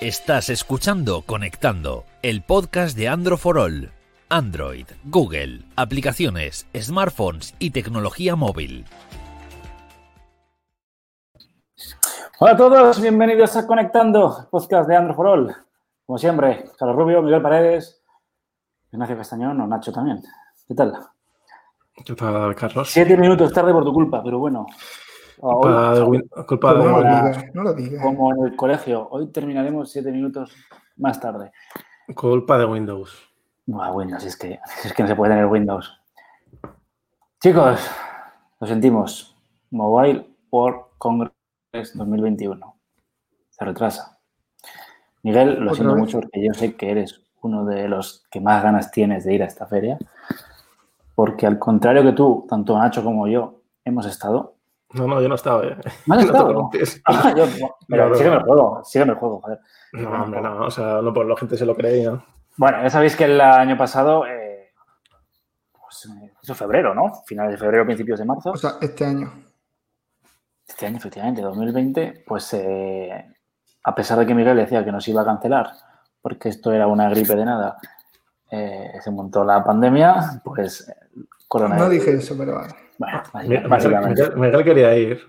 Estás escuchando Conectando, el podcast de Android for All. Android, Google, aplicaciones, smartphones y tecnología móvil. Hola a todos, bienvenidos a Conectando, podcast de Android for All. Como siempre, Carlos Rubio, Miguel Paredes, Ignacio Castañón o Nacho también. ¿Qué tal? ¿Qué tal, Carlos? Siete minutos tarde por tu culpa, pero bueno. Culpa de, Win- culpa de no, lo no. Como en el colegio, hoy terminaremos siete minutos más tarde. Culpa de Windows. Buah, Windows, es que, es que no se puede tener Windows. Chicos, lo sentimos. Mobile World Congress 2021. Se retrasa. Miguel, lo ¿Otra siento vez? mucho porque yo sé que eres uno de los que más ganas tienes de ir a esta feria. Porque al contrario que tú, tanto Nacho como yo, hemos estado. No, no, yo no estaba. eh. ¿No No te estado? preocupes. Ah, yo- pero No, no, sígueme no. el juego, sígueme el juego, joder. No, hombre, no. O sea, no, pues la gente se lo cree, ¿no? Bueno, ya sabéis que el año pasado, eh, pues, eh, eso febrero, ¿no? Finales de febrero, principios de marzo. O sea, este año. Este año, efectivamente, 2020, pues eh, a pesar de que Miguel decía que nos iba a cancelar porque esto era una gripe de nada, eh, se montó la pandemia, pues eh, coronavirus. No dije eso, pero vale. Bueno, Miguel, básicamente. Miguel- Miguel quería ir.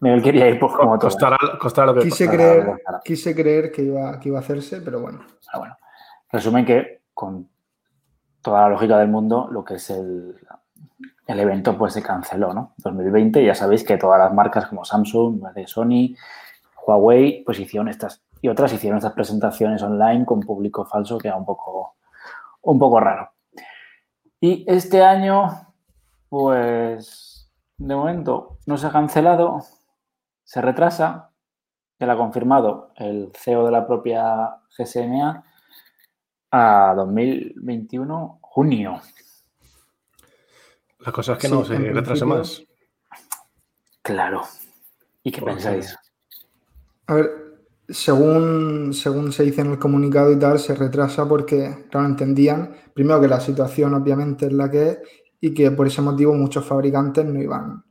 Miguel quería ir pues, como todo. Costara, costara lo que Quise costara. creer, quise creer que iba, que iba a hacerse, pero bueno. Pero bueno, resumen que con toda la lógica del mundo, lo que es el, el evento pues se canceló, ¿no? 2020, ya sabéis que todas las marcas como Samsung, de Sony, Huawei, pues hicieron estas y otras hicieron estas presentaciones online con público falso que era un poco, un poco raro. Y este año, pues de momento no se ha cancelado, se retrasa, ya lo ha confirmado el CEO de la propia GSMA a 2021, junio. La cosa es que Sí, no se retrase más. Claro. ¿Y qué Porque- pensáis? A ver, según, según se dice en el comunicado y tal, se retrasa porque, claro, entendían, primero que la situación obviamente es la que es y que por ese motivo muchos fabricantes no iban,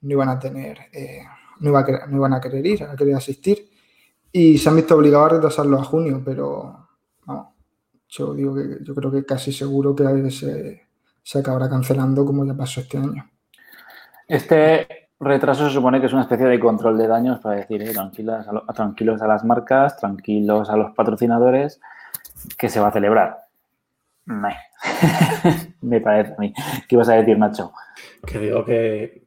no iban a tener, eh, no, iba no iban a querer ir, a querer asistir. Y se han visto obligados a retrasarlo a junio, pero yo digo que yo creo que casi seguro que se, se acabará cancelando como ya pasó este año. Este retraso se supone que es una especie de control de daños para decir, eh, tranquilas tranquilos a las marcas, tranquilos a los patrocinadores, que se va a celebrar. Meh. Me parece a mí. ¿Qué ibas a decir, Nacho? Que digo que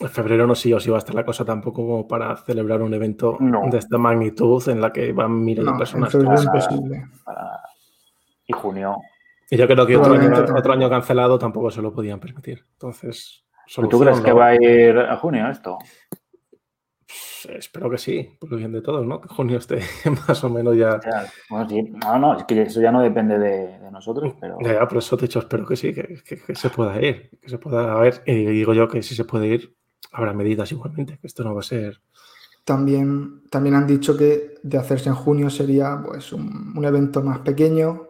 en febrero no sí o sí va a estar la cosa tampoco como para celebrar un evento No. de esta magnitud en la que van miles No, de personas. febrero es para- imposible. Para- Y junio. Y yo creo que otro año, otro año cancelado tampoco se lo podían permitir. Entonces, ¿Tú crees que va a ir a junio esto? Espero que sí, por el bien de todos, ¿no? Que junio esté más o menos ya. O sea, bueno, sí. No, no, es que eso ya no depende de, de nosotros, pero... Ya, ya, por eso te he dicho, espero que sí, que, que- que se pueda ir, que se pueda ver. Y digo yo que si se puede ir, habrá medidas igualmente, que esto no va a ser. También, también han dicho que de hacerse en junio sería pues, un, un evento más pequeño,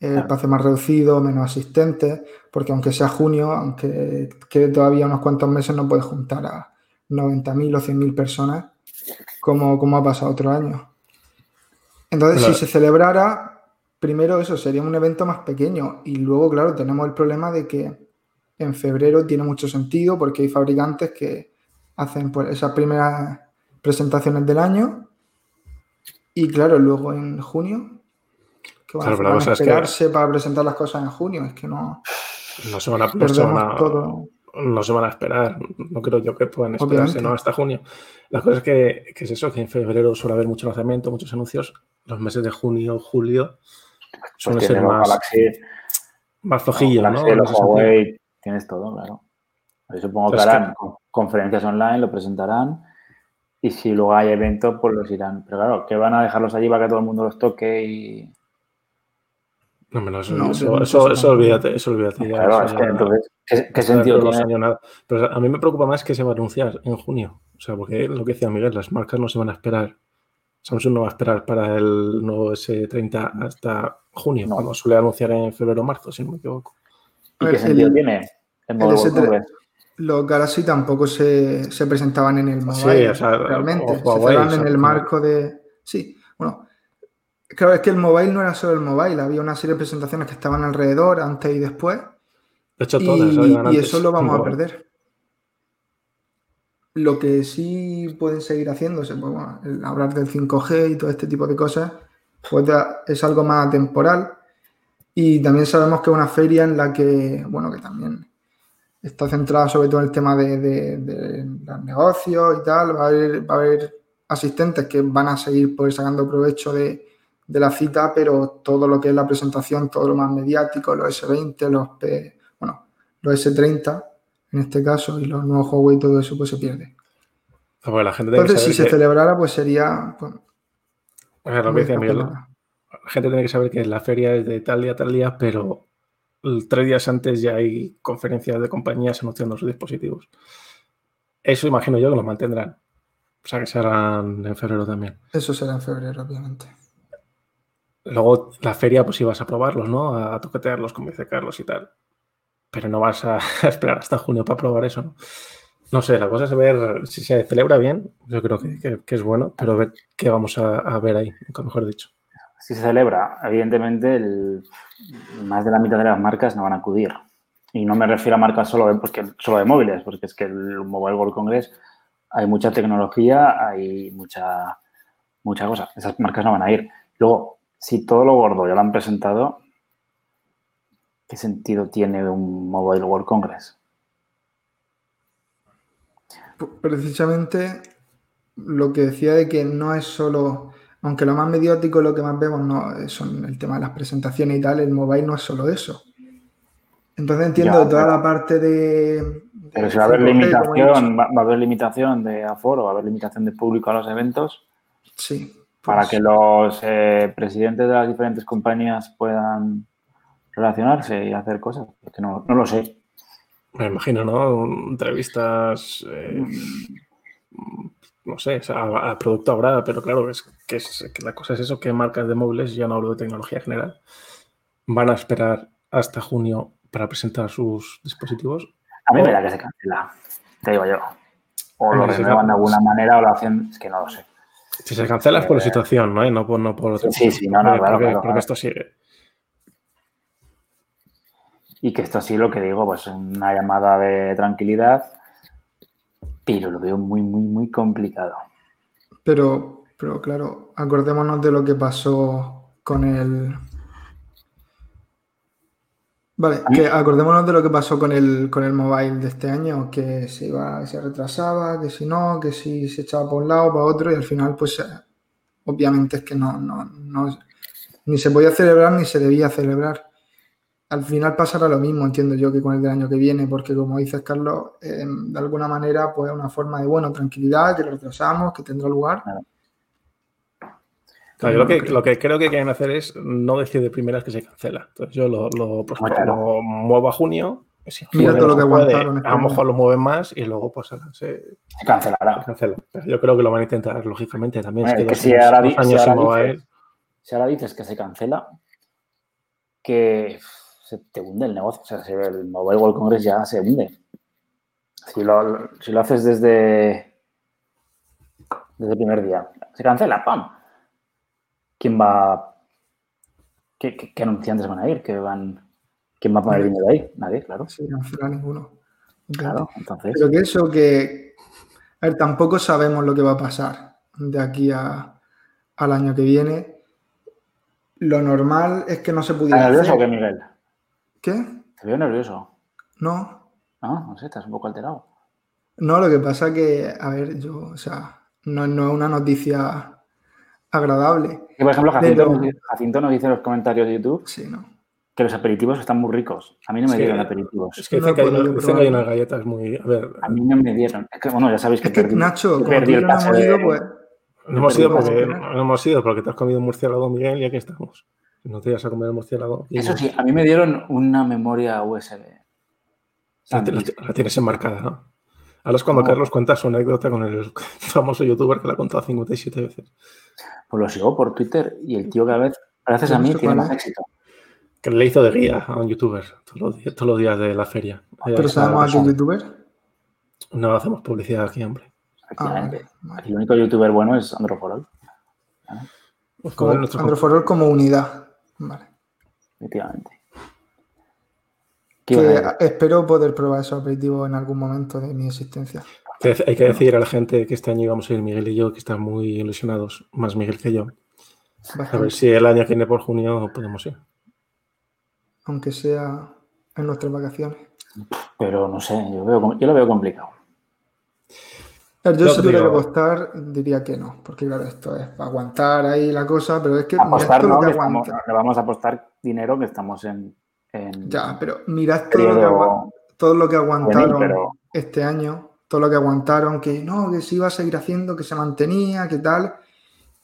el Claro. espacio más reducido, menos asistentes, porque aunque sea junio, aunque quede todavía unos cuantos meses, no puede juntar a 90.000 o 100.000 personas como, como ha pasado otro año. Entonces, Claro. si se celebrara, primero eso sería un evento más pequeño y luego, claro, tenemos el problema de que en febrero tiene mucho sentido porque hay fabricantes que hacen pues, esas primeras presentaciones del año y claro, luego en junio que van, Claro, a- es que- esperarse para presentar las cosas en junio, es que no No se van a, todo. No se van a esperar. No creo yo que puedan esperarse Obviamente. ¿no? hasta junio. La cosa es que, que es eso, que en febrero suele haber mucho lanzamiento, muchos anuncios. Los meses de junio, julio Pues suelen tienes ser los más, Galaxy, más flojillos, los ¿no? Los. Huawei, tienes todo, claro. Yo supongo que harán con- conferencias online, lo presentarán y si luego hay eventos, pues los irán. Pero claro, que van a dejarlos allí para que todo el mundo los toque y... No, hombre, no, eso, No, eso, eso, eso eso olvídate, eso olvídate. ya, Claro, eso es ya- que entonces, ¿qué, qué sentido no tiene? enseño nada. Pero a mí me preocupa más que se va a anunciar en junio. O sea, porque lo que decía Miguel, las marcas no se van a esperar. Samsung no va a esperar para el nuevo S30 hasta junio, No. cuando suele anunciar en febrero o marzo, si no me equivoco. ¿Y qué ver, sentido el- tiene? El el modo S3 Congress? Los Galaxy tampoco se, se presentaban en el Sí, mobile, o sea, realmente. o Se Huawei, cerraron o sea, en el marco de. Sí, bueno, claro, es que el mobile no era solo el mobile, había una serie de presentaciones que estaban alrededor, antes y después. De hecho, y, todas. y eso lo vamos a perder. Lo que sí pueden seguir haciéndose, pues bueno, el hablar del 5G y todo este tipo de cosas, pues es algo más temporal. Y también sabemos que es una feria en la que, bueno, que también está centrada sobre todo en el tema de, de, de los negocios y tal. Va a, haber, va a, haber, asistentes que van a seguir pues, sacando provecho de, de, la cita, pero todo lo que es la presentación, todo lo más mediático, los S20, los P, bueno, los S30 en este caso y los nuevos Huawei y todo eso pues se pierde. Pues la gente Entonces, si se celebrara, pues sería... Pues, pues lo que decía Miguel, la gente tiene que saber que la feria es de tal día a tal día, pero tres días antes ya hay conferencias de compañías anunciando sus dispositivos. Eso imagino yo que lo mantendrán. O sea, que serán en febrero también. Eso será en febrero, obviamente. Luego la feria, pues ibas a probarlos, ¿no? A toquetearlos, como dice Carlos y tal. Pero no vas a esperar hasta junio para probar eso, ¿no? No sé, la cosa es ver si se celebra bien, yo creo que, que, es bueno, pero ver qué vamos a, ver ahí, mejor dicho si se celebra, evidentemente el, más de la mitad de las marcas no van a acudir. Y no me refiero a marcas solo de, porque, solo de móviles, porque es que el Mobile World Congress hay mucha tecnología, hay mucha, mucha cosa. Esas marcas no van a ir. Luego, si todo lo gordo ya lo han presentado, ¿qué sentido tiene un Mobile World Congress? Precisamente lo que decía de que no es solo aunque lo más mediático, lo que más vemos no son el tema de las presentaciones y tal, el mobile no es solo eso. Entonces entiendo ya, toda pero, la parte de... de pero si va a haber limitación, va, va, a haber limitación de aforo, va a haber limitación de público a los eventos. Sí. Pues, para que los eh, presidentes de las diferentes compañías puedan relacionarse y hacer cosas, porque no, no lo sé. Me imagino, ¿no? Entrevistas... Eh no sé, a, producto habrá, pero claro, es que, es que, la cosa es eso, que marcas de móviles, ya no hablo de tecnología general, van a esperar hasta junio para presentar sus dispositivos. A mí me da que se cancela, te digo yo. O lo renuevan de alguna manera o lo hacen, es que no lo sé. Si se cancela es por la situación, ¿no? Y no por, no por otro. Sí, sí, no, no, claro, porque, claro, porque claro. esto sigue. Y que esto sí, lo que digo, pues una llamada de tranquilidad pero lo veo muy, muy, muy complicado. Pero, pero claro, acordémonos de lo que pasó con el. Vale, que acordémonos de lo que pasó con el, con el mobile de este año, que se iba, se retrasaba, que si no, que si se echaba para un lado, para otro, y al final, pues obviamente es que no, no, no ni se podía celebrar ni se debía celebrar al final pasará lo mismo, entiendo yo, que con el del año que viene, porque como dices, Carlos, eh, de alguna manera, pues es una forma de, bueno, tranquilidad, que lo retrasamos, que tendrá lugar. Claro, yo lo, que, lo que creo que quieren hacer es no decir de primeras que se cancela. Entonces yo lo, lo, pues, claro. lo muevo a junio. Si Mira todo lo que puede, aguantaron. a lo mejor lo mueven más y luego pues se, se cancelará. Se cancela. Pero yo creo que lo van a intentar, lógicamente, también. Bueno, es que, que si, ahora, si, años ahora si ahora dices que se cancela, que se te hunde el negocio. O sea, si el Mobile World Congress ya se hunde. Si lo, si lo haces desde, desde el primer día, se cancela, ¡pam! ¿Quién va? ¿Qué, qué, qué anunciantes van a ir? ¿Qué van, ¿Quién va a poner dinero ahí? Nadie, claro. Sí, no será ninguno. Claro, entonces. Pero que eso que. A ver, tampoco sabemos lo que va a pasar de aquí a, al año que viene. Lo normal es que no se pudiera. ¿Estás nervioso o qué, Miguel? ¿Qué? Te veo nervioso. No. No, no sé, estás un poco alterado. No, lo que pasa que, a ver, yo, o sea, no, no es una noticia agradable. Por ejemplo, Jacinto, Pero- nos, Jacinto nos dice en los comentarios de YouTube Sí, ¿no? que los aperitivos están muy ricos. A mí no me Sí. dieron aperitivos. es que No dicen que, hay, dicen que hay unas galletas muy. A ver, A mí no me dieron. Es que, bueno, ya sabéis que, Es que, perdí, Nacho, perdí el no hemos de- ido, pues. no hemos ido porque no hemos ido porque te has comido un murciélago, Miguel, y aquí estamos. No te ibas a comer el murciélago. y- Eso sí, a mí me dieron una memoria USB. La, la- la tienes enmarcada, ¿no? Ahora es cuando No. Carlos cuenta su anécdota con el famoso youtuber que la ha contado 57 veces. Pues lo sigo por Twitter y el tío cada vez, gracias a mí, tiene más éxito. Que le hizo de guía a un youtuber todos los días, todos los días de la feria. Pero sabemos a qué persona. youtuber. No hacemos publicidad aquí, hombre. Ah, vale, Efectivamente. vale. El único youtuber bueno es Androforol. Como, Androforol como unidad. Vale. Efectivamente. Que espero poder probar esos aperitivos en algún momento de mi existencia. Hay que decir a la gente que este año íbamos a ir Miguel y yo, que están muy ilusionados, más Miguel que yo. A ver si el año que viene por junio podemos ir. Aunque sea en nuestras vacaciones. Pero no sé, yo, veo, yo lo veo complicado. Yo si tuviera que apostar, diría que no, porque claro, esto es para aguantar ahí la cosa, pero es que... Apostar no, que vamos a apostar dinero que estamos en... ya, pero mirad todo, lo que, aguantaron este año, todo lo que aguantaron, que no, que se iba a seguir haciendo, que se mantenía, que tal,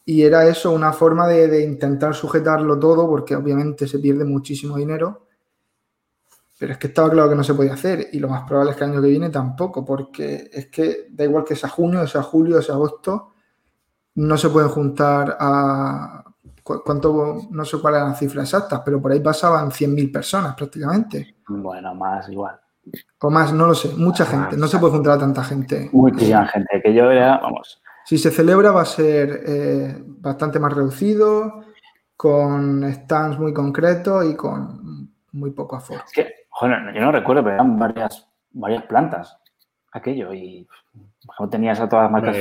y era eso, una forma de, de intentar sujetarlo todo, porque obviamente se pierde muchísimo dinero pero es que estaba claro que no se podía hacer y lo más probable es que el año que viene tampoco, porque es que da igual que sea junio, sea julio, sea agosto, no se pueden juntar a... ¿Cuánto? No sé cuál eran las cifras exactas, pero por ahí pasaban 100.000 personas prácticamente. Bueno, más igual. O más, no lo sé. Mucha gente. No se puede juntar a tanta gente. Muchísima gente. Que yo era, vamos. Si se celebra va a ser eh, bastante más reducido, con stands muy concretos y con muy poco aforo. Es que Joder, yo no recuerdo, pero eran varias, varias plantas aquello y no tenías a todas las marcas.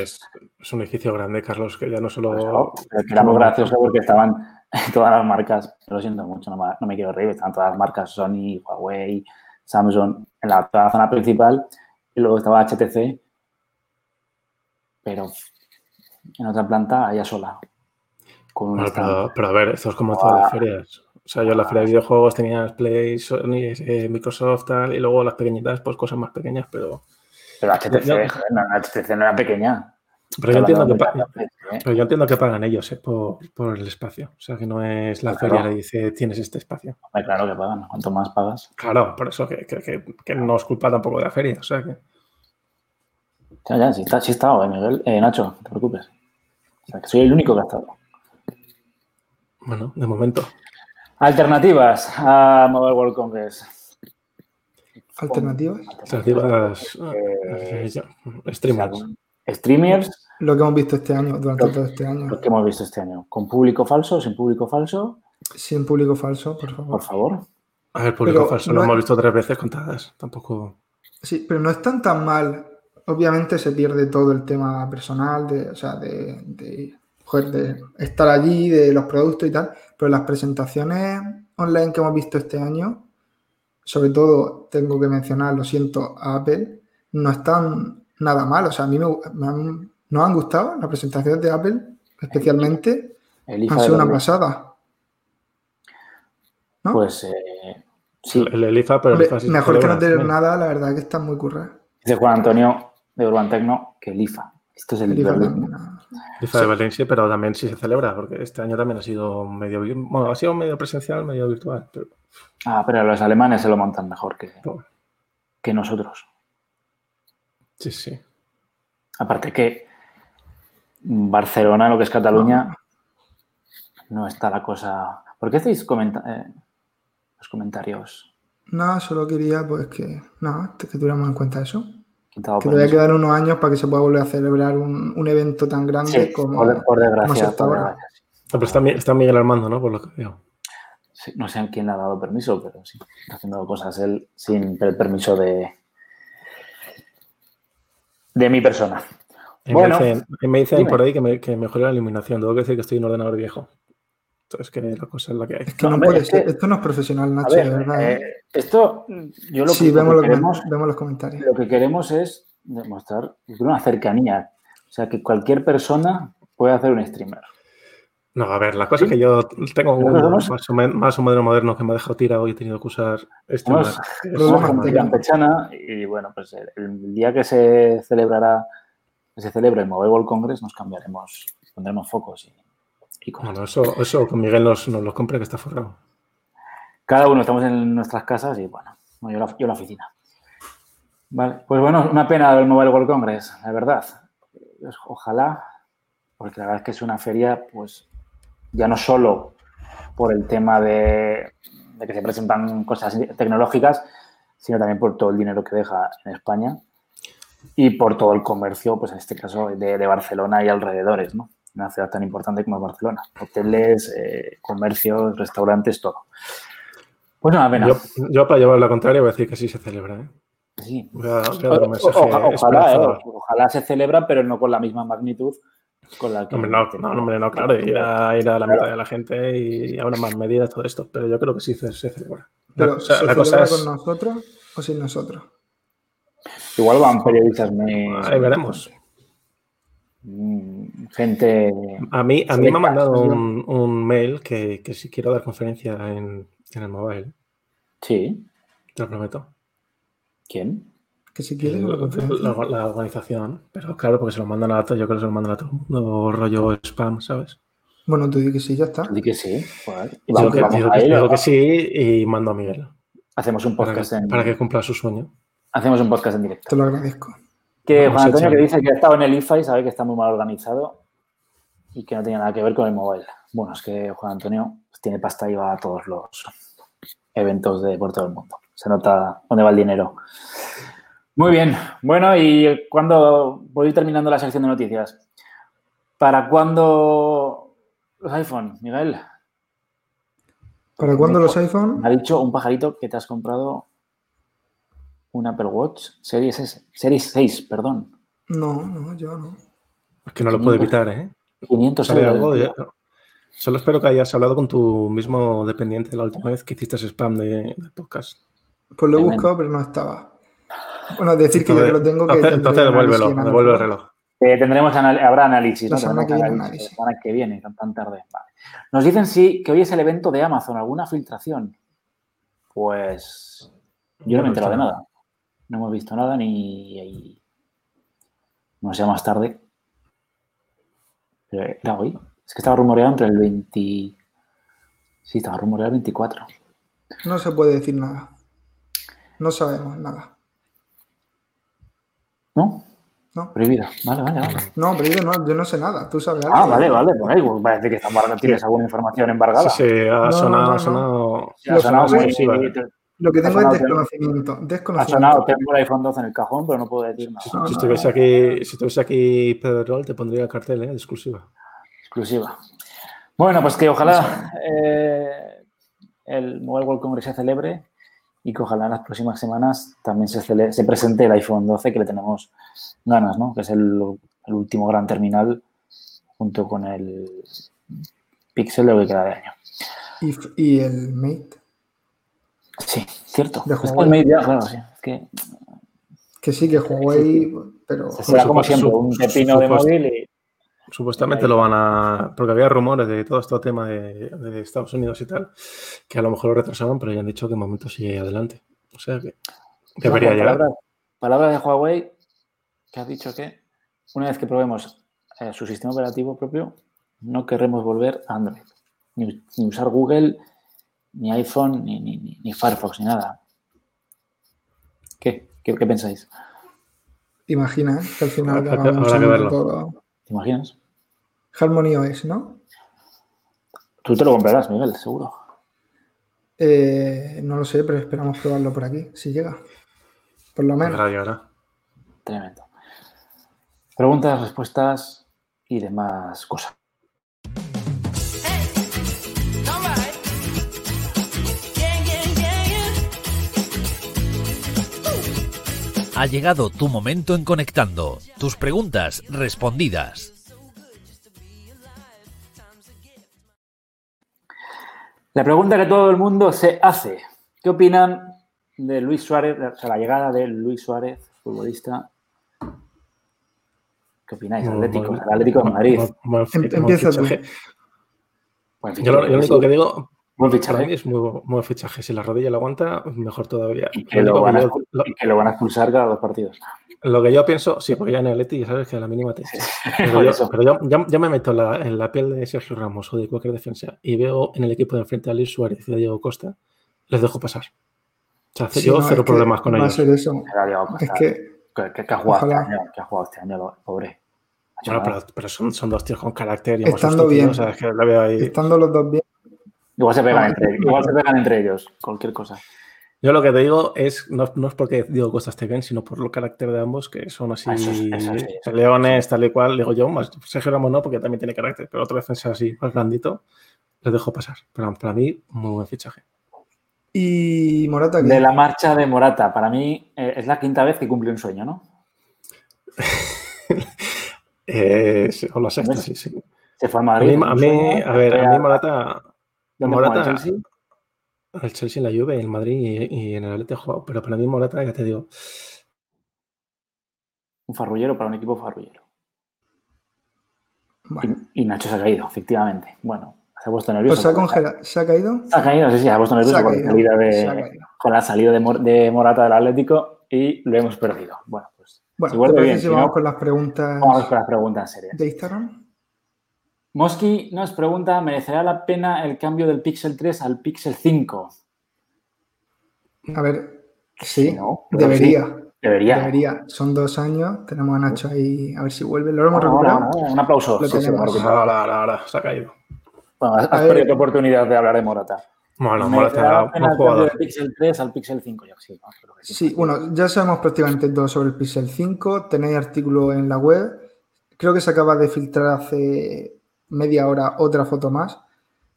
Es, un edificio grande, Carlos, que ya no solo. Pues era muy gracioso porque estaban todas las marcas, lo siento mucho, no me, quiero reír, estaban todas las marcas Sony, Huawei, Samsung en la, zona principal y luego estaba HTC, pero en otra planta allá sola. pero, pero, a ver, esto es como todas las ferias. O sea, yo en la feria de videojuegos tenía Play, Sony, eh, Microsoft, tal, y luego las pequeñitas, pues cosas más pequeñas, pero. Pero HTC, no, HTC no era pequeña. Pero yo, entiendo que pero yo entiendo que pagan ellos eh, por, por, el espacio. O sea, que no es la feria que dice tienes este espacio. claro que pagan. Cuanto más pagas. Claro, por eso que, que, que, no es culpa tampoco de la feria. O sea que. Ya, ya, sí está, sí está, eh, Miguel. Eh, Nacho, no te preocupes. O sea, que soy el único que ha estado. Bueno, de momento. Alternativas a Mobile World Congress. ¿Alternativas? Alternativas. Eh, streamers. Streamers. Lo que hemos visto este año, durante todo este año. Lo que hemos visto este año. ¿Con público falso? ¿Sin público falso? Sin público falso, por favor. Por favor. A ver, público falso lo hemos visto tres veces contadas. Tampoco. Sí, pero no están tan mal. Obviamente se pierde todo el tema personal, de, o sea, de de estar allí, de los productos y tal, pero las presentaciones online que hemos visto este año, sobre todo tengo que mencionar, lo siento, a Apple, no están nada mal. O sea, a mí me, han, nos han gustado las presentaciones de Apple, especialmente. El han sido una pasada. Pues eh, sí. El, IFA, pero Mejor que no tener nada, la verdad que está muy curra. Dice Juan Antonio de Urban Tecno que el IFA. Esto es el, IFA. IFA de Valencia, pero también sí se celebra, porque este año también ha sido medio, bueno, ha sido medio presencial, medio virtual. Ah, pero los alemanes se lo montan mejor que, que nosotros. Sí, sí. Aparte que Barcelona, lo que es Cataluña, no está la cosa. ¿Por qué hacéis eh, los comentarios? No, solo quería pues que, no, que tuviéramos en cuenta eso que todavía quedan unos años para que se pueda volver a celebrar un, evento tan grande como, por, desgracia, ah, Pero está, está, Miguel Armando, ¿no? Por lo que veo. no sé a quién le ha dado permiso, pero sí, está haciendo cosas él sin el permiso de, de mi persona. bueno, me dicen, por ahí que, me, que mejore la iluminación. Tengo que decir que estoy en ordenador viejo. Entonces, que la cosa es la que hay. Es que no, puede ser. Esto no es profesional, Nacho, de verdad. ¿eh? Eh, esto, yo lo sí, vemos, queremos, vemos los comentarios. Lo que queremos es demostrar una cercanía. O sea, que cualquier persona puede hacer un streamer. No, a ver, la cosa es que yo tengo un más, o más, modelo moderno que me ha dejado tirado y he tenido que usar streamer. Somos campechana y bueno, pues el, día que se celebrará, que se celebre el Mobile World Congress, nos cambiaremos, pondremos focos y bueno, eso, eso con Miguel nos, nos lo compra que está forrado. Cada uno estamos en nuestras casas y bueno, yo la, yo la oficina. Vale, pues bueno, una pena del Mobile World Congress, la verdad. Ojalá, porque la verdad es que es una feria, pues ya no solo por el tema de, que se presentan cosas tecnológicas, sino también por todo el dinero que deja en España y por todo el comercio, pues en este caso de, de Barcelona y alrededores, ¿no? una ciudad tan importante como Barcelona. Hoteles, eh, comercios, restaurantes, todo. Pues una pena. Yo, yo, para llevar la contraria voy a decir que sí se celebra. ¿eh? Sí. Voy a, voy a dar un mensaje ojalá, eh, ojalá se celebra, pero no con la misma magnitud con la que... Hombre, no, no, hombre, no, claro, ir a, ir a la mitad de la gente y habrá más medidas, todo esto, pero yo creo que sí se, se celebra. La, Pero, o sea, ¿se la cosa celebra es, con nosotros o sin nosotros? Igual van periodistas muy... ahí veremos. mm, Gente... A mí, a mí me ha mandado un, un mail que, que si quiero dar conferencia en, en el mobile, Sí. te lo prometo. ¿Quién? Que si quieres la La, la- organización, pero claro, porque se lo mandan a todo, yo creo que se lo mandan a todo el mundo, rollo spam, ¿sabes? Bueno, tú di que sí, ya está. Di que sí. Y Digo vamos, que, vamos digo a que- ello. digo que sí y mando a Miguel Hacemos un para podcast que, en... para que cumpla su sueño. Hacemos un podcast en directo. Te lo agradezco. Que Vamos Juan Antonio que dice que ha estado en el IFA y sabe que está muy mal organizado y que no tiene nada que ver con el mobile. Bueno, es que Juan Antonio pues, tiene pasta y va a todos los eventos de por todo el mundo. Se nota dónde va el dinero. Muy bien. Bueno, y cuando voy terminando la sección de noticias. ¿Para cuándo los iPhone, Miguel? ¿Para cuándo los iPhone? Me ha dicho un pajarito que te has comprado un Apple Watch Series S, Series 6, perdón. No, no, yo no. Es que no lo puedo evitar, ¿eh? 500 ¿Sabe euros. Yo- Solo espero que hayas hablado con tu mismo dependiente la última vez que hiciste spam de, de podcast. Pues lo he buscado, pero no estaba. Bueno, decir que yo que lo tengo que. entonces, entonces devuélvelo, devuelve el reloj. Eh, tendremos anal- habrá análisis, La ¿no? semana que viene análisis. La semana que viene, tan, tan tarde. Vale. Nos dicen sí que hoy es el evento de Amazon, ¿alguna filtración? Pues yo no me he enterado de nada. No hemos visto nada ni no sé más tarde. Pero era hoy. Es que estaba rumoreado entre el 20. Sí, estaba rumoreado el 24. No se puede decir nada. No sabemos nada. ¿No? No, Prohibido. Vale, vale, vale. no yo no, yo no sé nada. Tú sabes algo. Ah, vale, vale. Pues ahí, parece que está embargada. tienes alguna información embargada. Sí, sí, ha No, sonado, no, no. ha sonado. Sí, ha sonado Lo muy- sí, vale. Lo que tengo es sonado- desconocimiento. Ha Desconocimiento. sonado, tengo el iPhone 12 en el cajón, pero no puedo decir nada. Si, estuviese aquí, si estuviese aquí Pedro Rol, te pondría el cartel ¿eh? de exclusiva. Exclusiva. Bueno, pues que ojalá eh, el Mobile World Congress se celebre y que ojalá en las próximas semanas también se, cele- se presente el iPhone 12, que le tenemos ganas, ¿no? Que es el, el último gran terminal junto con el Pixel de lo que queda de año. Y, el Mate. Sí, cierto. De el. Mate ya, claro, sí. Es que Que sí, que Huawei, pero. será como siempre, un pepino de móvil y Supuestamente lo van a. Porque había rumores de todo este tema de, de Estados Unidos y tal, que a lo mejor lo retrasaban, pero ya han dicho que en momento sigue adelante. O sea que debería No, llegar. Palabras, palabras de Huawei que ha dicho que una vez que probemos eh, su sistema operativo propio, no querremos volver a Android. Ni, ni usar Google, ni iPhone, ni, ni, ni- ni Firefox, ni nada. ¿Qué? ¿Qué, qué pensáis? ¿Te imaginas que al final Habrá habrá que verlo. todo? ¿Te imaginas? Harmony OS, ¿no? Tú te lo comprarás, Miguel, seguro. Eh, no lo sé, pero esperamos probarlo por aquí, si llega. Por lo menos. Llegará, llegará. Tremendo. Preguntas, respuestas y demás cosas. Ha llegado tu momento en Conectando. Tus preguntas respondidas. La pregunta que todo el mundo se hace. ¿Qué opinan de Luis Suárez, o sea, la llegada de Luis Suárez, futbolista? ¿Qué opináis? Atlético, Buen- el Atlético de Madrid. Em- empieza tú. yo lo único que digo, Buen para fichaje. mí es muy bu- buen fichaje. Si la rodilla lo aguanta, mejor todavía. Y que Lo van, a, que expu- yo- lo- y que lo van a expulsar cada dos partidos. Lo que yo pienso, sí, porque ya en el Atleti ya sabes que a la mínima te echas. Pero, yo, pero yo me meto en la, en la piel de Sergio Ramos o de cualquier defensa y veo en el equipo de enfrente a Luis Suárez y a Diego Costa, les dejo pasar. O sea, Sí, yo no, cero problemas con va ellos. eso. Es que que, que- ha jugado ojalá. este año, que ha jugado este año, pobre. Bueno, pero, pero son, son dos tíos con carácter y hemos Estando bien. o sea, es que la veo ahí. estando los dos bien, Igual se pegan Ah, entre, igual se pegan entre ellos, cualquier cosa. Yo lo que te digo es, no, no es porque digo cosas te ven, sino por el carácter de ambos, que son así, Eso es- eso leones, tal y cual. Digo yo, más Sergio Ramos no, porque también tiene carácter, pero otra defensa así, más blandito, les dejo pasar. Pero para mí, muy buen fichaje. Y Morata, ¿qué? De la marcha de Morata, para mí eh, es la quinta vez que cumple un sueño, ¿no? Eh, o la sexta, sí, sí. Se fue a A Madrid. mí, a, mí- a ver, a mí Morata, ¿Dónde juega, Morata- Chelsea? el Chelsea, en la Juve, en Madrid y, y en el Atleti ha jugado, pero para mí Morata, ya te digo, Un farrullero para un equipo farrullero. Bueno, Y, y Nacho se ha caído, efectivamente. Bueno, se ha puesto pues nervioso. se ha congelado, se ha caído. Se ha caído, sí, sí, se ha puesto nervioso ha con, la salida de, caído. con la salida de, Mor- de Morata del Atlético y lo hemos perdido. Bueno, pues Bueno, si vuelve ¿te parece bien, si vamos no, con las preguntas vamos con las preguntas serias. de Instagram? Mosky nos pregunta, ¿merecerá la pena el cambio del Pixel 3 al Pixel 5? A ver, sí, no, debería. sí, debería. Debería. Son dos años. Tenemos a Nacho ahí a ver si vuelve. Lo hemos recuperado. ahora, ahora, un aplauso. Lo Sí, tenemos. ahora, ahora, ahora, se ha caído. Bueno, has perdido tu oportunidad de hablar de Morata. Bueno, ¿Merecerá Morata, el cambio jugador. del Pixel 3 al Pixel 5? Yo sí, ¿no? Creo que Sí, bueno, ya sabemos prácticamente todo sobre el Pixel 5. Tenéis artículo en la web. Creo que se acaba de filtrar hace media hora otra foto más.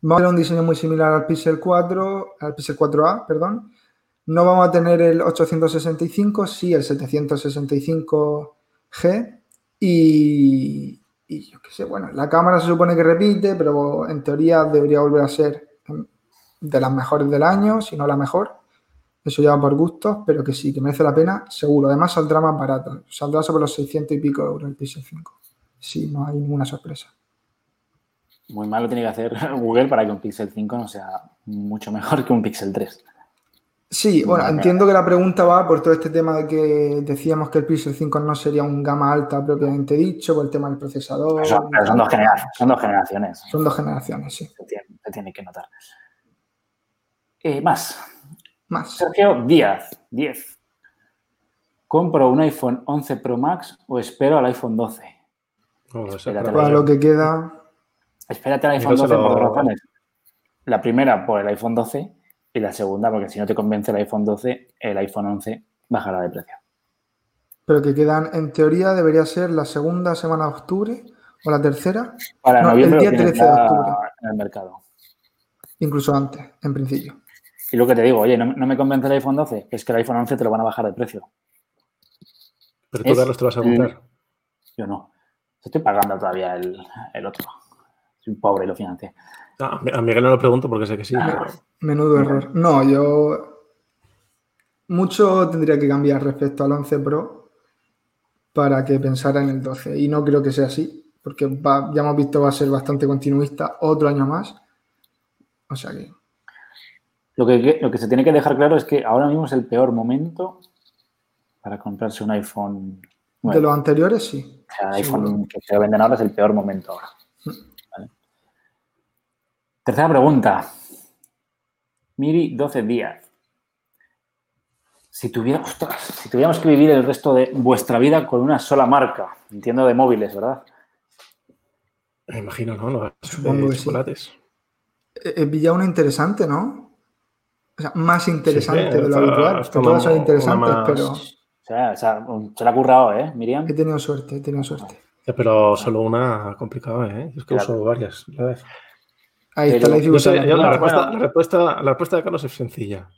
Vamos a tener un diseño muy similar al Pixel 4, al Pixel 4a, perdón. No vamos a tener el 865, sí el 765G. Y, y yo qué sé, bueno, la cámara se supone que repite, pero en teoría debería volver a ser de las mejores del año, si no la mejor. Eso ya va por gustos, pero que sí, que merece la pena, seguro. Además saldrá más barato. Saldrá sobre los 600 y pico euros el Pixel 5. Sí, no hay ninguna sorpresa. Muy mal lo tiene que hacer Google para que un Pixel 5 no sea mucho mejor que un Pixel 3. Sí, bueno, entiendo que la pregunta va por todo este tema de que decíamos que el Pixel 5 no sería un gama alta propiamente dicho, por el tema del procesador. Son, pero son dos generaciones. Son dos generaciones. Son dos generaciones, sí. Se tiene, se tiene que notar. Eh, más. Más. Sergio Díaz, 10. ¿Compro un iPhone 11 Pro Max o espero al iPhone 12? No, eso, Espérate, pero- Para lo que queda, Espérate al iPhone Dígaselo- 12 por dos razones. La primera por el iPhone 12 y la segunda porque si no te convence el iPhone 12, el iPhone 11 bajará de precio. pero que quedan, en teoría, debería ser la segunda semana de octubre o la tercera, Para No, el día lo tienes 13 de octubre. en el mercado. incluso antes, en principio. Y lo que te digo, oye, no, no me convence el iPhone 12, es que el iPhone 11 te lo van a bajar de precio. Pero tú, Carlos, te lo vas a comprar. Yo no. Estoy pagando todavía el, el otro. Soy un pobre y lo financié. Ah, a Miguel no lo pregunto porque sé que sí, pero Menudo error. No, yo. Mucho tendría que cambiar respecto al 11 Pro para que pensara en el 12. Y no creo que sea así, porque va- ya hemos visto va a ser bastante continuista otro año más. O sea que. Lo que, lo que se tiene que dejar claro es que ahora mismo es el peor momento para comprarse un iPhone. De los anteriores, sí. O sea, el seguro. iPhone que se venden ahora es el peor momento ahora. Tercera pregunta. Miri 12 días. Si, tuviera, ostras, si tuviéramos que vivir el resto de vuestra vida con una sola marca, entiendo de móviles, ¿verdad? me imagino, ¿no? No, Supongo de que sí. chocolates. He pillado una interesante, ¿no? O sea, más interesante Sí, de lo está- habitual. está todas son interesantes, más- pero O sea, o sea, se la ha currado, ¿eh, Miriam? he tenido suerte, he tenido suerte. Pero solo una complicada, ¿eh? Es que Claro. uso varias. la vez. Ahí está la sé, la, respuesta, bueno. la, respuesta, la respuesta de Carlos es sencilla.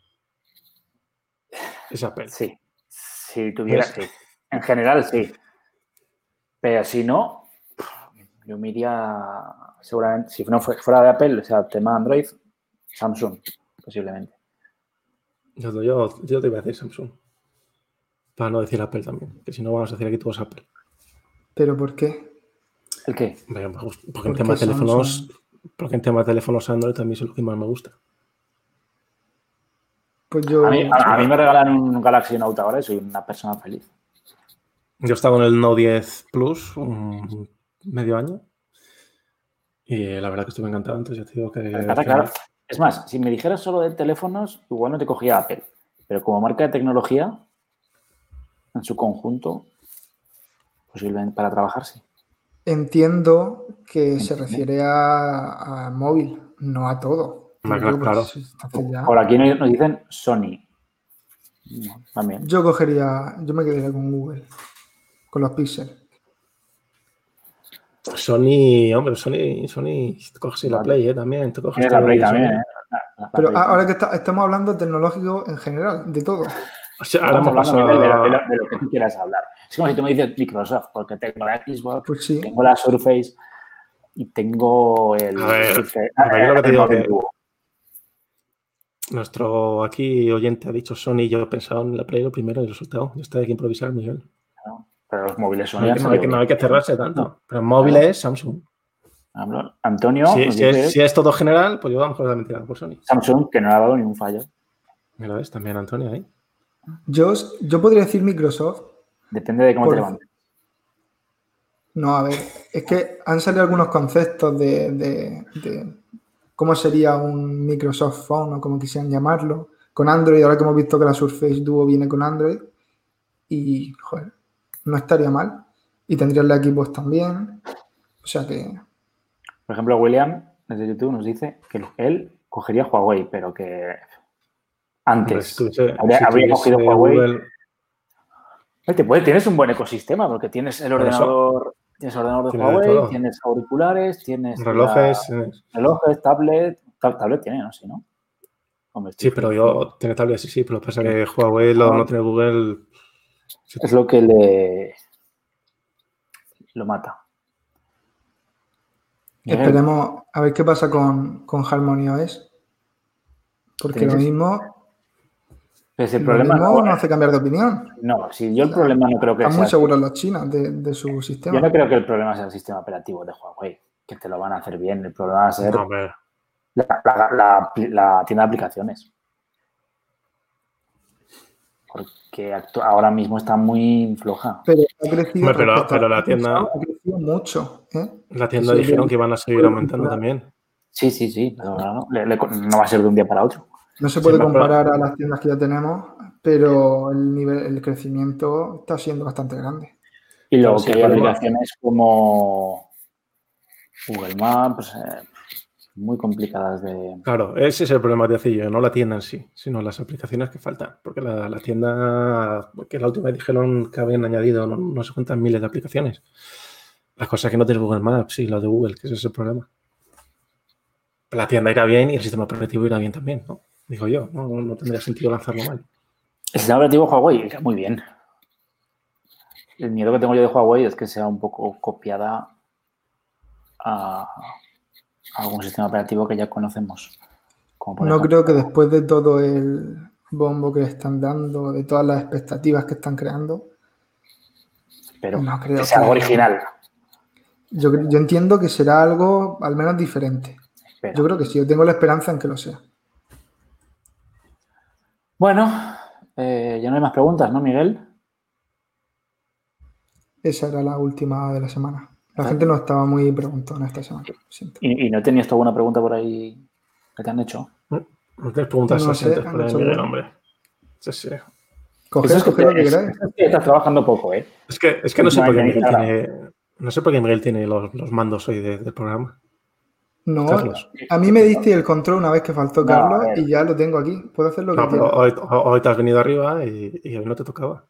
Es Apple. Sí. Si tuviera, Pues- sí. En general, sí. Pero si no, yo me iría seguramente, si no fue- fuera de Apple, o sea, tema Android, Samsung, posiblemente. Yo, yo, yo te iba a decir Samsung. Para no decir Apple también. Que si no vamos a decir aquí todos Apple. Pero ¿por qué? ¿El qué? Gusta. Porque ¿Por en tema de teléfonos. Porque en tema de teléfonos Android también es lo que más me gusta. Pues yo. A mí, a- a mí me regalan un Galaxy Note ahora y soy una persona feliz. Yo he estado con el Note 10 Plus un medio año. Y la verdad que estuve encantado. Entonces te digo que. Claro. Es más, si me dijeras solo de teléfonos, igual no te cogía Apple. Pero como marca de tecnología, en su conjunto, posiblemente para trabajar, sí. Entiendo que se refiere a, a móvil, no a todo. Claro. pues, ya- Por aquí nos dicen Sony. También. Yo cogería, yo me quedaría con Google, con los Pixel. Sony, hombre, Sony, Sony, tú coges la. Play, ¿eh? También, tú coges Tienes la todo Play de Sony. también, ¿eh? La- la Pero Play. ahora que está- estamos hablando tecnológico en general, de todo. O sea, ahora Estamos hemos hablando de, lo, de lo que tú quieras hablar. Es como si tú me dices Microsoft, porque tengo la Xbox, Pues sí. tengo la Surface y tengo el. A ver, el- a ver, yo lo que te el digo que-. Nuestro aquí oyente ha dicho Sony, yo he pensado en la Play lo primero y el resultado. Ya está, hay que improvisar, Miguel. ¿no? Pero los móviles son No hay, que, no hay que- no hay que cerrarse tanto. Pero móviles, Samsung. Antonio Si, es, si es todo general, pues yo vamos a la mentira por Sony. Samsung que no ha dado ni un fallo. Mira, ves, también Antonio ahí. Yo, yo podría decir Microsoft. Depende de cómo Por- te levantes. No, a ver, es que han salido algunos conceptos de, de- de cómo sería un Microsoft Phone o como quisieran llamarlo, con Android, ahora que hemos visto que la Surface Duo viene con Android, y, joder, no estaría mal. Y tendrían la Xbox también. O sea que, Por ejemplo, William desde YouTube nos dice que él cogería Huawei, pero que antes si tuviese- habría, si habría tuviese cogido Huawei. Google- Eh, Te puede- tienes un buen ecosistema porque tienes el ordenador, tienes ordenador de Tiene Huawei, tienes auriculares, tienes relojes. la- eh, relojes, tablet, tab- tablet tiene, ¿no? Sí, ¿no? Hombre, Sí, pero yo tiene tablet, sí, sí, pero lo que pasa es que Huawei lo, Ah. no tiene Google. es lo que le lo mata. Esperemos a ver qué pasa con, con Harmony OS. Porque lo mismo, pues el problema no, nos hace cambiar de opinión. no, si yo el problema no creo que Están muy seguros los chinos de, de su sistema. Yo no creo que el problema sea el sistema operativo de Huawei, que te lo van a hacer bien. El problema va a ser No, la, la- la- la tienda de aplicaciones. Porque ahora mismo está muy floja. Pero ha crecido, Hombre, pero- pero la tienda- Ha crecido mucho. ¿eh? la tienda Sí, dijeron que iban a seguir aumentando también. Sí, sí, sí. pero no, le- le- no va a ser de un día para otro. No se puede comparar a las tiendas que ya tenemos, pero el nivel, el crecimiento está siendo bastante grande. Y luego que hay aplicaciones como Google Maps, eh, muy complicadas de... Claro, ese es el problema de Acillo, no la tienda en sí, sino las aplicaciones que faltan. Porque la, la tienda, que la última vez dijeron que habían añadido no, no sé cuántas miles de aplicaciones. Las cosas que no tiene Google Maps y lo de Google, que ese es el problema. La tienda irá bien y el sistema operativo irá bien también, ¿no? Digo yo, no, no tendría sentido lanzarlo mal. El sistema operativo Huawei muy bien. El miedo que tengo yo de Huawei es que sea un poco copiada a a algún sistema operativo que ya conocemos. Como No ejemplo- creo que después de todo el bombo que le están dando, de todas las expectativas que están creando, pero no creo que sea algo que- original. yo, yo entiendo que será algo al menos diferente. Espera. Yo creo que sí, yo tengo la esperanza en que lo sea. Bueno, eh, ya no hay más preguntas, ¿no, Miguel? Esa era la última de la semana. La gente no estaba muy preguntona esta semana. lo siento. ¿Y, y no tenías tú alguna pregunta por ahí que te han hecho? No te preguntas No sé, por ahí, Miguel, hombre. Sí, sí. Que coged lo que es- queráis. es que estás trabajando poco, ¿eh? Es que, es que no sé por qué Miguel tiene. No sé por qué Miguel tiene los, los mandos hoy de- del programa. No, Carlos. a mí me diste el control una vez que faltó Carlos y ya lo tengo aquí. Puedo hacer lo que No, pero quiera. hoy, hoy te has venido arriba y, y hoy no te tocaba.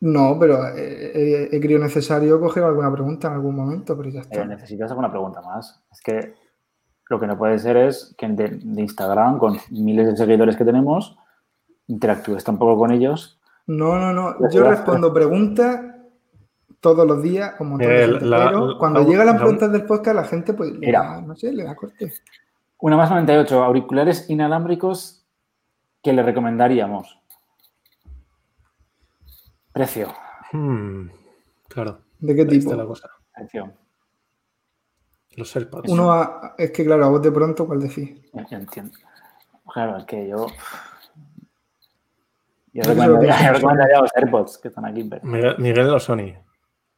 No, pero eh, eh, he creído necesario coger alguna pregunta en algún momento, pero ya Pero está. necesitas alguna pregunta más. Es que lo que no puede ser es que de, de Instagram, con miles de seguidores que tenemos, interactúes tampoco con ellos. No, no, no. Yo respondo preguntas todos los días un montón de El- gente, la- pero la- cuando la- llegan las la- preguntas del podcast, la gente pues le Mira. da, no sé, le da corte. Una más 98, auriculares inalámbricos que le recomendaríamos. Precio. Hmm, claro, ¿De qué tipo? la cosa. Precio. Los AirPods. Uno a- es que claro, a vos de pronto, ¿cuál decís? Yo, entiendo. Claro, es que yo. Recomendaría, yo recomendaría los AirPods que están aquí. Pero... Miguel, Miguel los Sony.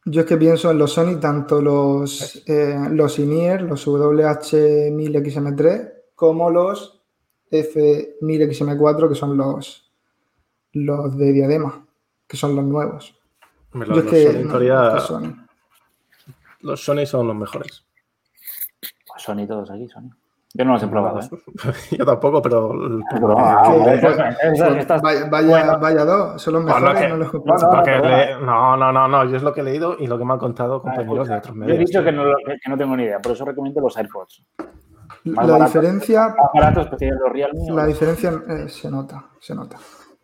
Yo es que pienso en los Sony, tanto los, eh, los INEAR, los WH-1000XM3, como los F1000XM4, que son los, los de diadema, que son los nuevos. Los, Yo es los que Sony, no, teoría, los Sony. los Sony son los mejores. Pues Sony todos aquí, Sony. Yo no los he probado. ¿eh? Yo tampoco, pero. ah, que- Vaya, vaya, dos, son los mejores, que- no los no, no, no, no, no, no, yo es lo que he leído y lo que me han contado Ah, compañeros de otros Yo medios. he dicho que no, lo- que no tengo ni idea, por eso recomiendo los AirPods. más La baratos. diferencia, Más baratos los Realme. la diferencia eh, se nota, se nota.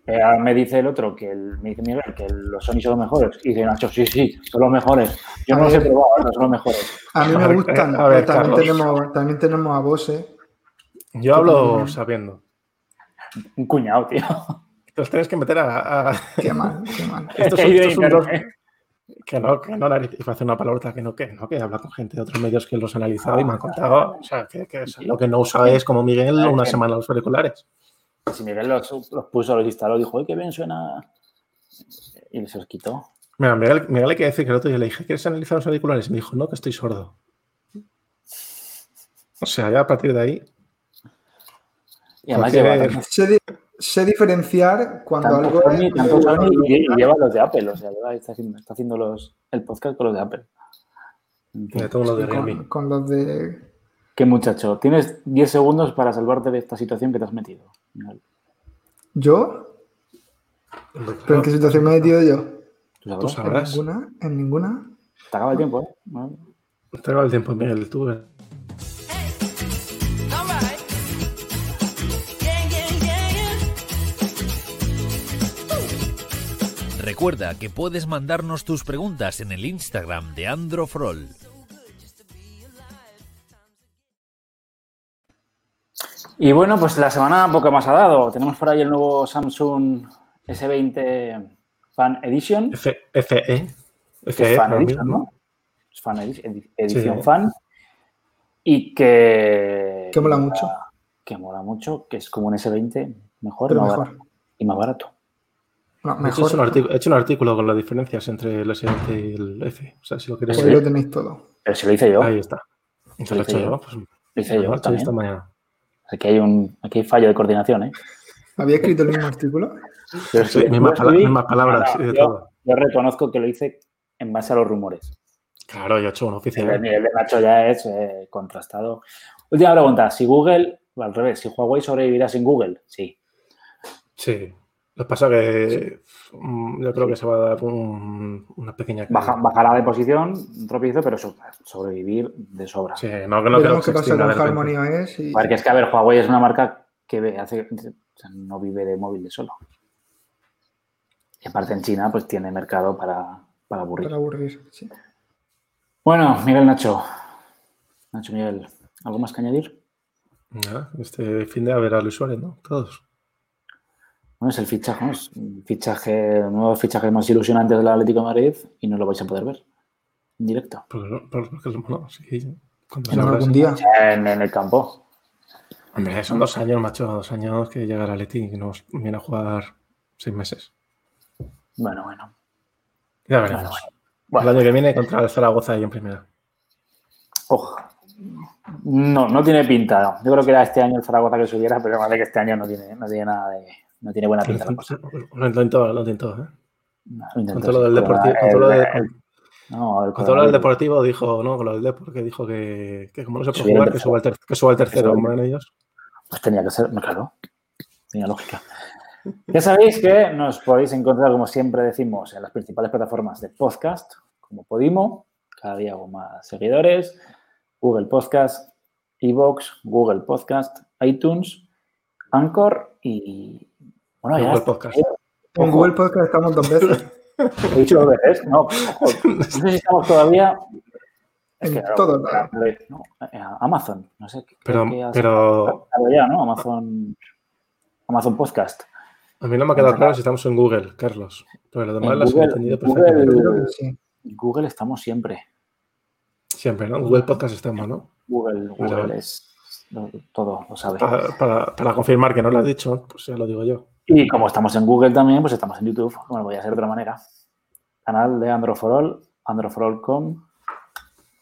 Eh, ahora me dice el otro, que el- me dice Miguel, que los Sony son los mejores. Y dice Nacho, sí, sí, son los mejores. Yo A no los he probado, no son los mejores. A mí me gustan, a ver, pero también, tenemos, también tenemos a Bose. Yo hablo también- sabiendo. Un cuñado, tío. Los tienes que meter a. a- Qué mal, qué mal. Estos son, estos son dos. Que no, que no, iba a hacer una palabrota que no, que no, que habla con gente de otros medios que los han analizado y me han contado. O sea, que, que es- lo que no usa es como Miguel una semana los auriculares. Si Miguel los, los puso, los instaló, dijo, ¡ay, qué bien suena! Y se los quitó. Mira, Miguel, Miguel hay que decir que el otro día le dije, ¿quieres analizar los auriculares? Y me dijo, no, que estoy sordo. O sea, ya a partir de ahí. Y además lleva tanto- Sé, di- sé diferenciar cuando tanto algo Sony, es tanto bueno Sony y y, y lleva los de Apple. O sea, lleva- está haciendo, está haciendo los, el podcast con los de Apple. Ya tengo lo de Realme. con, con los de... Qué muchacho. Tienes 10 segundos para salvarte de esta situación que te has metido. ¿Yo? ¿Pero en qué situación me he metido yo? Tú sabrás. ¿En ninguna? ¿En ninguna? Te acaba el tiempo, ¿eh? Bueno, Te acaba el tiempo, Miguel. Tú, eh. Recuerda que puedes mandarnos tus preguntas en el Instagram de Androfrol. Y bueno, pues la semana poco más ha dado. Tenemos por ahí el nuevo Samsung S20 Fan Edition. F, FE. que es Fan lo Edition. ¿no? Es Fan edi- edi- Edición Sí. Fan. Y que... Que mola mucho. Que mola mucho, que es como un S20 mejor, Pero más mejor. barato. y más barato. No, mejor. he hecho, un artículo, he hecho un artículo con las diferencias entre el S20 y el F. O sea, si lo quieres Pues ahí lo tenéis todo. Pero si lo hice yo, ahí está. Te lo he hice hecho yo. yo. Pues, lo hice lo yo he hecho también. esta mañana. Aquí hay un aquí hay fallo de coordinación, ¿eh? ¿Había escrito el mismo artículo? Pero Sí, mismas, pala- palabras yo- todo. Yo reconozco que lo hice en base a los rumores. Claro, yo he hecho un oficial. el de Nacho ya es eh, contrastado. Última pregunta. Si Google, al revés, si Huawei sobrevivirá sin Google, sí. Sí. Lo que pasa que mm, yo creo que se va a dar un- una pequeña. Baja- bajará de posición, un tropiezo, pero so- sobrevivir de sobra. Sí, no, que no creo Veremos que pasa con de. Harmony OS y Porque es que, a ver, Huawei es una marca que hace, o sea, no vive de móviles solo. Y aparte en China, pues tiene mercado para, para aburrir. para aburrir. sí. Bueno, Miguel Nacho. Nacho Miguel, ¿algo más que añadir? Nada, este fin de a ver al usuario, ¿no? Todos. Bueno, es el fichaje, ¿no? es un fichaje, el nuevo fichaje más ilusionante del Atlético de Madrid y no lo vais a poder ver en directo. Porque, no- porque, bueno, sí. cuando En algún día. En, en el campo. Hombre, son dos años, macho, dos años que llega el Leti y nos viene a jugar seis meses. Bueno, bueno. Ya veremos. Bueno, El año que viene contra el Zaragoza ahí en primera. ojo. No, no tiene pinta. Yo creo que era este año el Zaragoza que subiera, pero vale que este año no tiene, no tiene nada de. No tiene buena pinta la cosa. Lo intentó, lo intentó, ¿eh? No, lo intentó, Con del deportivo, con todo lo no, del deportivo dijo, no, con lo del deportivo, que dijo que, que como no se puede jugar, que suba el, ter- que suba el tercero, suba el- como eran ellos. Pues tenía que ser, no, claro, tenía lógica. Ya sabéis que nos podéis encontrar, como siempre decimos, en las principales plataformas de podcast, como Podimo, cada día con más seguidores, Google Podcast, Evox, Google Podcast, iTunes, Anchor y... Bueno, ya Google. Podcast. Ojo. Google Podcast estamos dos veces. He dicho dos veces, no, ojo, no sé si estamos todavía... Es En que, claro, todo lado. no, eh, Amazon, no sé. Pero, que ya, ¿no? Amazon, Amazon Podcast. a mí no me ha quedado claro si estamos en Google, Carlos. Pero lo demás En las he Google- entendido Google- sí. Google estamos siempre. Siempre, ¿no? Google Podcast estamos, ¿no? Google, Google es todo, lo sabe. Para, para- para confirmar que no lo has dicho, pues ya lo digo yo. Y como estamos en Google también, pues estamos en YouTube. Bueno, voy a hacer de otra manera. Canal de Androforol, androforol.com.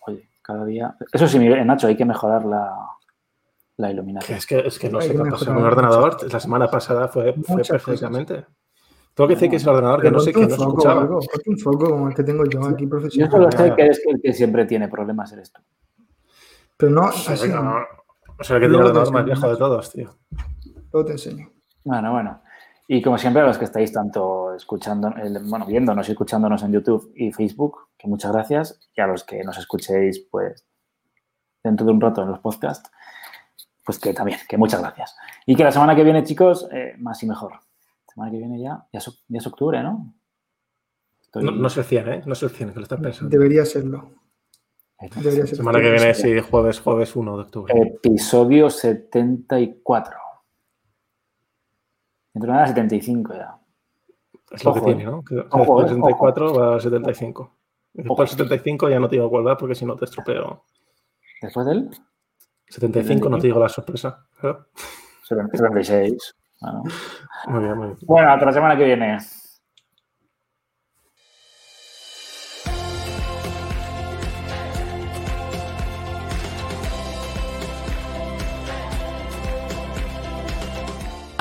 Oye, cada día. Eso sí, Miguel, Nacho, hay que mejorar la, iluminación. es que, es que no Hay sé qué pasó con el ordenador. La semana pasada fue, perfectamente. Tengo que decir que es el ordenador que Pero no sé un no foco, escuchaba. algo, un foco como el que tengo yo aquí Yo profesional. solo sé que es el que siempre tiene problemas eres tú. Pero no Sí, así. no. O sea que tiene el ordenador más viejo de todos, tío. Luego te enseño. Bueno, bueno. Y como siempre, a los que estáis tanto escuchando, bueno, viéndonos y escuchándonos en YouTube y Facebook, que muchas gracias. Y a los que nos escuchéis, pues, dentro de un rato en los podcasts, pues que también, que muchas gracias. Y que la semana que viene, chicos, eh, más y mejor. La semana que viene ya, ya es, oc- ya es octubre, ¿no? Estoy- No, no es el 100, ¿eh? No es el 100 que lo estás pensando. Debería serlo. Debería ser. Semana que viene, sí, jueves, jueves 1 de octubre. Episodio 74. Dentro de nada, 75 ya. es lo que ojo, eh. tiene, ¿no? Que Ojo, después eh, del 74 va al 75. Y Ojo. después del 75 ya no te digo cuál va porque si no te estropeo. Después del 75 no te digo la sorpresa. ¿pero? 76. Bueno. Muy bien, muy bien. Bueno, hasta la semana que viene.